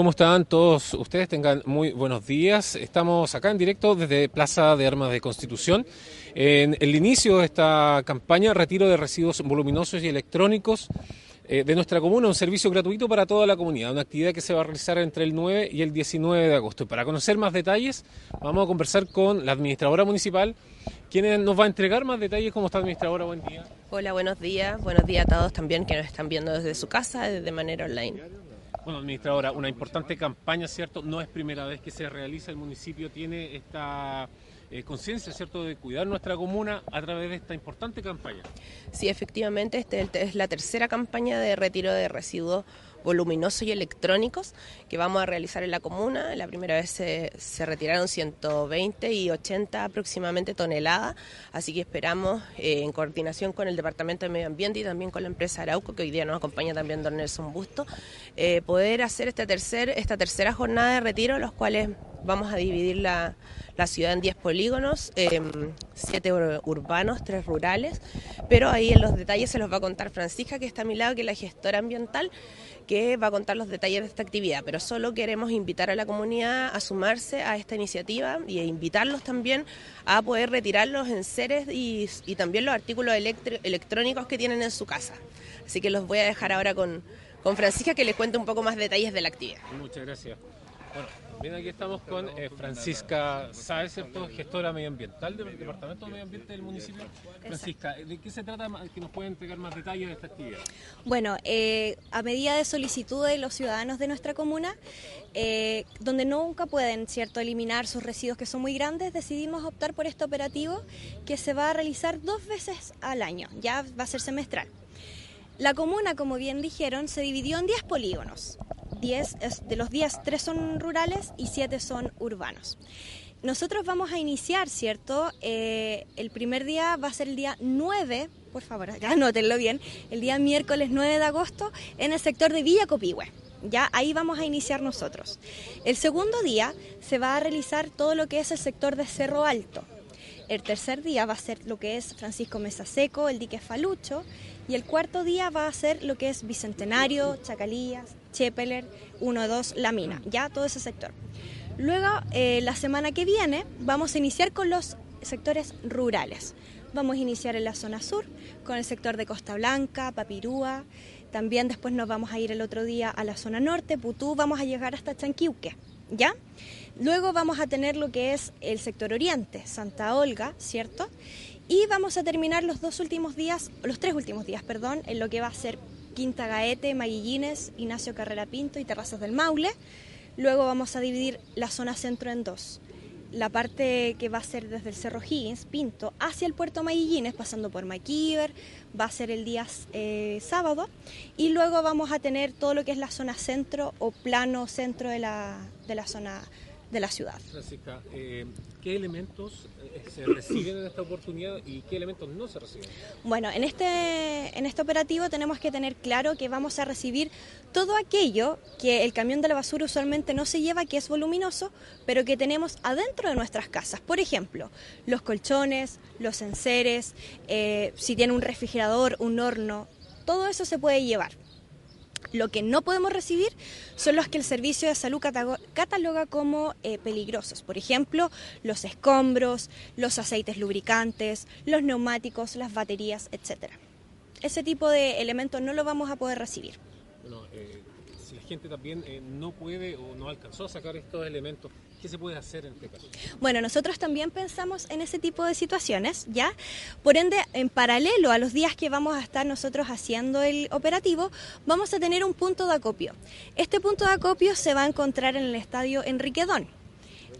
¿Cómo están todos ustedes? Tengan muy buenos días. Estamos acá en directo desde Plaza de Armas de Constitución. En el inicio de esta campaña, retiro de residuos voluminosos y electrónicos eh, de nuestra comuna, un servicio gratuito para toda la comunidad, una actividad que se va a realizar entre el 9 y el 19 de agosto. Para conocer más detalles, vamos a conversar con la administradora municipal, quien nos va a entregar más detalles. ¿Cómo está, administradora? Buen día. Hola, buenos días. Buenos días a todos también que nos están viendo desde su casa, de manera online. Bueno, administradora, una importante campaña, ¿cierto? No es primera vez que se realiza, el municipio tiene esta eh, conciencia, ¿cierto?, de cuidar nuestra comuna a través de esta importante campaña. Sí, efectivamente, esta es la tercera campaña de retiro de residuos voluminosos y electrónicos que vamos a realizar en la comuna. La primera vez se, retiraron 120 y 80 aproximadamente toneladas, así que esperamos, eh, en coordinación con el Departamento de Medio Ambiente y también con la empresa Arauco, que hoy día nos acompaña también don Nelson Busto, eh, poder hacer este tercer, esta tercera jornada de retiro, los cuales vamos a dividir la, ciudad en 10 polígonos, 7 em, urbanos, 3 rurales, pero ahí en los detalles se los va a contar Francisca, que está a mi lado, que es la gestora ambiental, que va a contar los detalles de esta actividad, pero solo queremos invitar a la comunidad a sumarse a esta iniciativa y a invitarlos también a poder retirar los enseres y, y también los artículos electrónicos que tienen en su casa. Así que los voy a dejar ahora con, con Francisca que les cuente un poco más detalles de la actividad. Muchas gracias. Bueno, bien, aquí estamos con eh, Francisca Sáez, ¿cierto? gestora medioambiental del Departamento de Medio Ambiente del municipio. Francisca, ¿de qué se trata que nos puede entregar más detalles de esta actividad? Bueno, eh, a medida de solicitud de los ciudadanos de nuestra comuna, eh, donde nunca pueden cierto eliminar sus residuos que son muy grandes, decidimos optar por este operativo que se va a realizar dos veces al año, ya va a ser semestral. La comuna, como bien dijeron, se dividió en 10 polígonos. 10, de los 10, 3 son rurales y 7 son urbanos. Nosotros vamos a iniciar, ¿cierto? Eh, el primer día va a ser el día 9, por favor, anótenlo bien, el día miércoles 9 de agosto en el sector de Villa Copihue. Ya ahí vamos a iniciar nosotros. El segundo día se va a realizar todo lo que es el sector de Cerro Alto. El tercer día va a ser lo que es Francisco Mesa Seco, el dique Falucho. Y el cuarto día va a ser lo que es Bicentenario, Chacalías, Chepeler, 1, 2, La Mina, ya todo ese sector. Luego, eh, la semana que viene, vamos a iniciar con los sectores rurales. Vamos a iniciar en la zona sur, con el sector de Costa Blanca, Papirúa. También después nos vamos a ir el otro día a la zona norte, Putú, vamos a llegar hasta Chanquiuque, ¿ya? Luego vamos a tener lo que es el sector oriente, Santa Olga, ¿cierto? Y vamos a terminar los dos últimos días, los tres últimos días, perdón, en lo que va a ser Quinta Gaete, Maguillines, Ignacio Carrera Pinto y Terrazas del Maule. Luego vamos a dividir la zona centro en dos. La parte que va a ser desde el Cerro Higgins, Pinto, hacia el puerto Maguillines, pasando por Maquiver, va a ser el día eh, sábado. Y luego vamos a tener todo lo que es la zona centro o plano centro de la, de la zona de la ciudad. Francisca, eh, ¿qué elementos eh, se reciben en esta oportunidad y qué elementos no se reciben? Bueno, en este, en este operativo tenemos que tener claro que vamos a recibir todo aquello que el camión de la basura usualmente no se lleva, que es voluminoso, pero que tenemos adentro de nuestras casas. Por ejemplo, los colchones, los enseres, eh, si tiene un refrigerador, un horno, todo eso se puede llevar. Lo que no podemos recibir son los que el Servicio de Salud cataloga como eh, peligrosos. Por ejemplo, los escombros, los aceites lubricantes, los neumáticos, las baterías, etc. Ese tipo de elementos no lo vamos a poder recibir. Gente también eh, no puede o no alcanzó a sacar estos elementos, ¿qué se puede hacer en este caso? Bueno, nosotros también pensamos en ese tipo de situaciones, ¿ya? Por ende, en paralelo a los días que vamos a estar nosotros haciendo el operativo, vamos a tener un punto de acopio. Este punto de acopio se va a encontrar en el estadio Enriquedón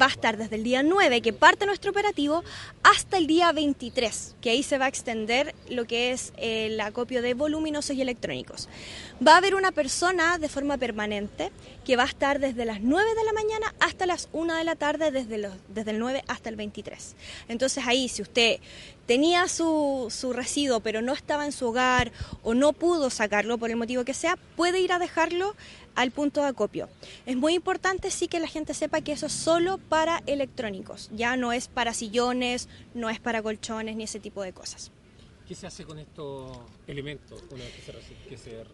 va a estar desde el día 9, que parte nuestro operativo, hasta el día 23, que ahí se va a extender lo que es el acopio de voluminosos y electrónicos. Va a haber una persona de forma permanente que va a estar desde las 9 de la mañana hasta las 1 de la tarde, desde, los, desde el 9 hasta el 23. Entonces ahí, si usted tenía su, su residuo pero no estaba en su hogar o no pudo sacarlo por el motivo que sea, puede ir a dejarlo al punto de acopio. Es muy importante sí que la gente sepa que eso es solo para electrónicos, ya no es para sillones, no es para colchones ni ese tipo de cosas. ¿Qué se hace con estos elementos una vez que se, que se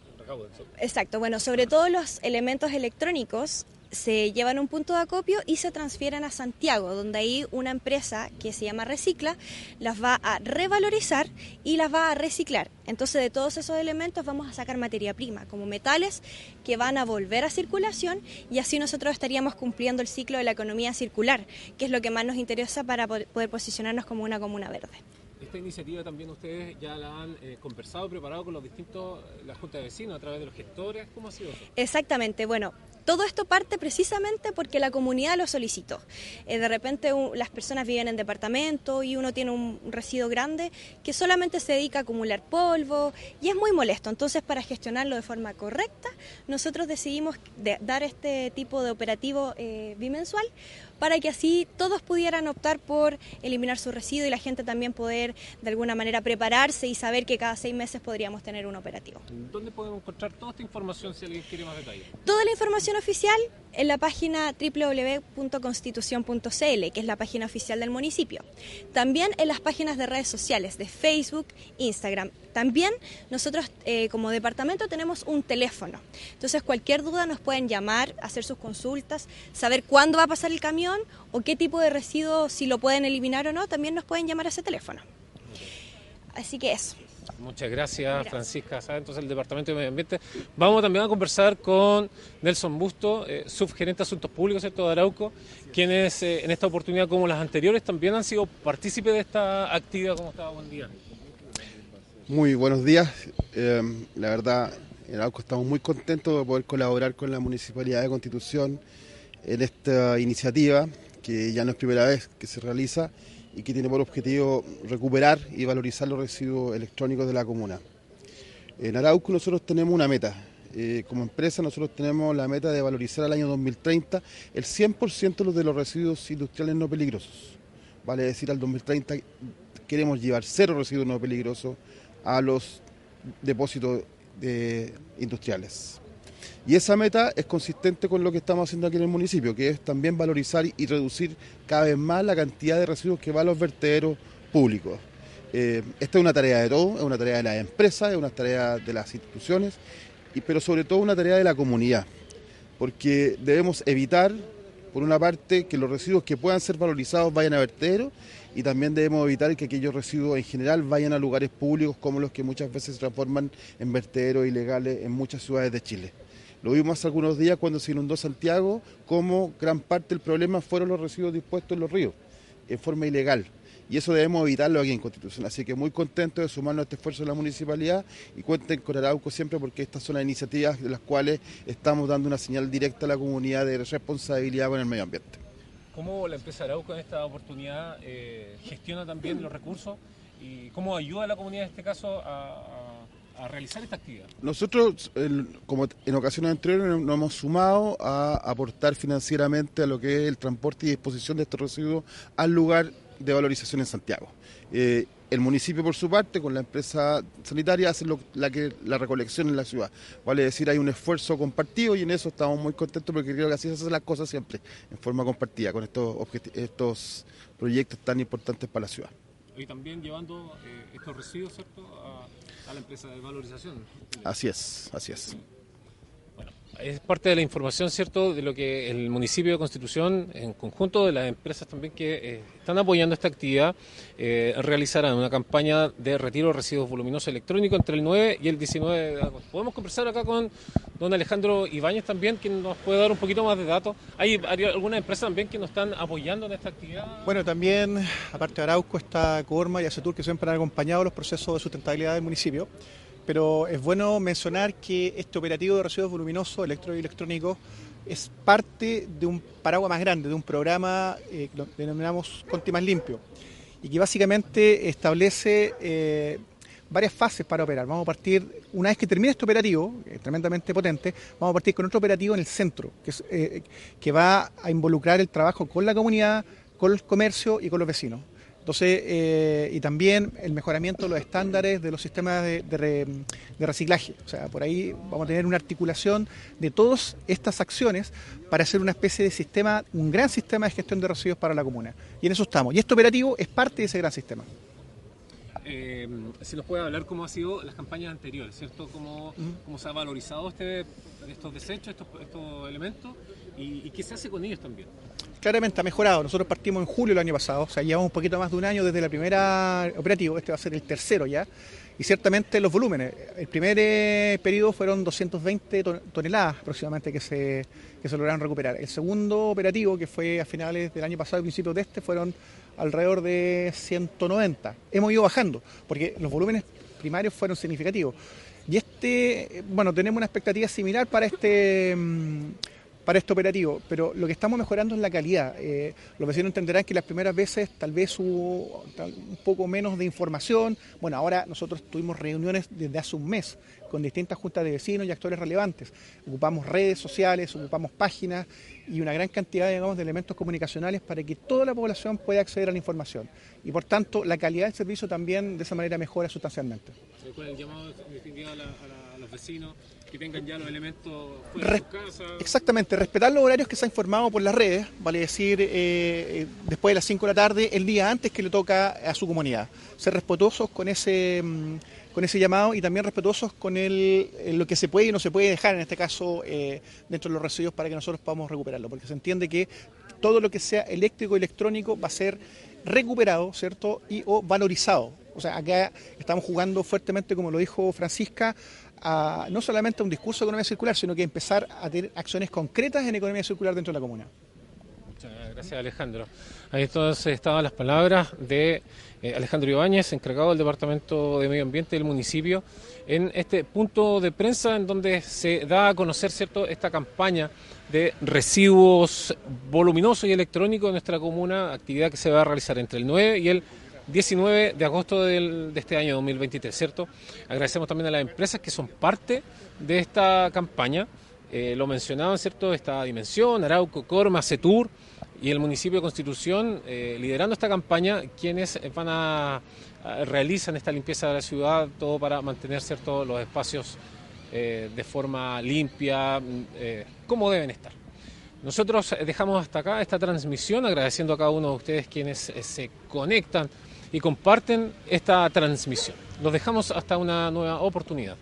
Exacto, bueno, sobre todo los elementos electrónicos se llevan a un punto de acopio y se transfieren a Santiago, donde ahí una empresa que se llama Recicla las va a revalorizar y las va a reciclar. Entonces de todos esos elementos vamos a sacar materia prima, como metales que van a volver a circulación y así nosotros estaríamos cumpliendo el ciclo de la economía circular, que es lo que más nos interesa para poder posicionarnos como una comuna verde. Esta iniciativa también ustedes ya la han eh, conversado, preparado con los distintos, la Junta de Vecinos a través de los gestores. ¿Cómo ha sido? Exactamente. Bueno, todo esto parte precisamente porque la comunidad lo solicitó. Eh, de repente las personas viven en departamento y uno tiene un residuo grande que solamente se dedica a acumular polvo y es muy molesto. Entonces, para gestionarlo de forma correcta, nosotros decidimos dar este tipo de operativo eh, bimensual para que así todos pudieran optar por eliminar su residuo y la gente también poder de alguna manera prepararse y saber que cada seis meses podríamos tener un operativo. ¿Dónde podemos encontrar toda esta información si alguien quiere más detalles? Toda la información oficial en la página www.constitución.cl, que es la página oficial del municipio. También en las páginas de redes sociales de Facebook, Instagram. También nosotros eh, como departamento tenemos un teléfono. Entonces cualquier duda nos pueden llamar, hacer sus consultas, saber cuándo va a pasar el camión o qué tipo de residuo, si lo pueden eliminar o no, también nos pueden llamar a ese teléfono. Así que eso. Muchas gracias, Francisca. Entonces, el Departamento de Medio Ambiente. Vamos también a conversar con Nelson Busto, eh, subgerente de Asuntos Públicos de Arauco, quienes eh, en esta oportunidad, como las anteriores, también han sido partícipes de esta actividad. ¿Cómo está? Buen día. Muy buenos días. Eh, la verdad, en Arauco estamos muy contentos de poder colaborar con la Municipalidad de Constitución en esta iniciativa, que ya no es primera vez que se realiza y que tiene por objetivo recuperar y valorizar los residuos electrónicos de la comuna. En Arauco nosotros tenemos una meta. Eh, como empresa nosotros tenemos la meta de valorizar al año 2030 el 100% de los residuos industriales no peligrosos. Vale decir, al 2030 queremos llevar cero residuos no peligrosos a los depósitos industriales. Y esa meta es consistente con lo que estamos haciendo aquí en el municipio, que es también valorizar y reducir cada vez más la cantidad de residuos que va a los vertederos públicos. Eh, esta es una tarea de todos, es una tarea de las empresas, es una tarea de las instituciones, y, pero sobre todo una tarea de la comunidad, porque debemos evitar, por una parte, que los residuos que puedan ser valorizados vayan a vertederos y también debemos evitar que aquellos residuos en general vayan a lugares públicos como los que muchas veces se transforman en vertederos ilegales en muchas ciudades de Chile. Lo vimos hace algunos días cuando se inundó Santiago, como gran parte del problema fueron los residuos dispuestos en los ríos, en forma ilegal. Y eso debemos evitarlo aquí en Constitución. Así que muy contento de sumarnos a este esfuerzo de la municipalidad y cuenten con Arauco siempre porque estas son las iniciativas de las cuales estamos dando una señal directa a la comunidad de responsabilidad con el medio ambiente. ¿Cómo la empresa Arauco en esta oportunidad eh, gestiona también los recursos y cómo ayuda a la comunidad en este caso a realizar esta actividad? Nosotros, como en ocasiones anteriores, nos hemos sumado a aportar financieramente a lo que es el transporte y disposición de estos residuos al lugar de valorización en Santiago. Eh, el municipio, por su parte, con la empresa sanitaria, hace la, que, la recolección en la ciudad. Vale decir, hay un esfuerzo compartido y en eso estamos muy contentos porque creo que así se hacen las cosas siempre, en forma compartida, con estos, estos proyectos tan importantes para la ciudad. Y también llevando eh, estos residuos, ¿cierto?, a a la empresa de valorización. Así es, así es. Es parte de la información, ¿cierto?, de lo que el municipio de Constitución, en conjunto de las empresas también que eh, están apoyando esta actividad, eh, realizarán una campaña de retiro de residuos voluminosos electrónicos entre el 9 y el 19 de agosto. Podemos conversar acá con don Alejandro Ibáñez también, quien nos puede dar un poquito más de datos. ¿Hay, algunas empresas también que nos están apoyando en esta actividad? Bueno, también, aparte de Arauco, está Corma y Acetur, que siempre han acompañado los procesos de sustentabilidad del municipio. Pero es bueno mencionar que este operativo de residuos voluminosos electro y electrónicos es parte de un paraguas más grande, de un programa eh, que lo denominamos Conti Más Limpio, y que básicamente establece eh, varias fases para operar. Vamos a partir, una vez que termine este operativo, tremendamente potente, vamos a partir con otro operativo en el centro, eh, que va a involucrar el trabajo con la comunidad, con el comercio y con los vecinos. Entonces, eh, y también el mejoramiento de los estándares de los sistemas de, reciclaje. O sea, por ahí vamos a tener una articulación de todas estas acciones para hacer una especie de sistema, un gran sistema de gestión de residuos para la comuna. Y en eso estamos. Y este operativo es parte de ese gran sistema. eh, si nos puede hablar cómo ha sido las campañas anteriores, ¿cierto? Cómo, cómo se ha valorizado este, estos desechos, estos, estos elementos y, y qué se hace con ellos también claramente ha mejorado. Nosotros partimos en julio del año pasado, o sea, llevamos un poquito más de un año desde la primera operativo, este va a ser el tercero ya, y ciertamente los volúmenes. El primer eh, periodo fueron 220 toneladas aproximadamente que se, que se lograron recuperar. El segundo operativo, que fue a finales del año pasado y principios de este, fueron alrededor de 190. Hemos ido bajando, porque los volúmenes primarios fueron significativos. Y este, bueno, tenemos una expectativa similar para este mm, para este operativo, pero lo que estamos mejorando es la calidad. Eh, los vecinos entenderán que las primeras veces tal vez hubo un poco menos de información. Bueno, ahora nosotros tuvimos reuniones desde hace un mes con distintas juntas de vecinos y actores relevantes. Ocupamos redes sociales, ocupamos páginas y una gran cantidad digamos, de elementos comunicacionales para que toda la población pueda acceder a la información. Y por tanto, la calidad del servicio también de esa manera mejora sustancialmente. ¿Cuál el llamado a los vecinos? que tengan ya los elementos fuera de su casa. Exactamente, respetar los horarios que se ha informado por las redes, vale decir, eh, eh, después de las 5 de la tarde, el día antes que le toca a su comunidad. Ser respetuosos con ese, mm, con ese llamado y también respetuosos con el, lo que se puede y no se puede dejar, en este caso, eh, dentro de los residuos para que nosotros podamos recuperarlo, porque se entiende que todo lo que sea eléctrico y electrónico va a ser recuperado, ¿cierto? Y o valorizado. O sea, acá estamos jugando fuertemente, como lo dijo Francisca, no solamente a un discurso de economía circular, sino que empezar a tener acciones concretas en economía circular dentro de la comuna. Muchas gracias Alejandro. Ahí entonces estaban las palabras de eh, Alejandro Ibáñez, encargado del Departamento de Medio Ambiente del municipio, en este punto de prensa en donde se da a conocer cierto esta campaña de residuos voluminosos y electrónicos en nuestra comuna, actividad que se va a realizar entre el 9 y el 19 de agosto de este año 2023, ¿cierto? Agradecemos también a las empresas que son parte de esta campaña. Eh, lo mencionaban, ¿cierto? Esta dimensión, Arauco, Corma, Setur y el municipio de Constitución eh, liderando esta campaña, quienes van a, realizan esta limpieza de la ciudad, todo para mantener, ¿cierto? Los espacios eh, de forma limpia, como deben estar. Nosotros dejamos hasta acá esta transmisión, agradeciendo a cada uno de ustedes quienes se conectan y comparten esta transmisión. Los dejamos hasta una nueva oportunidad.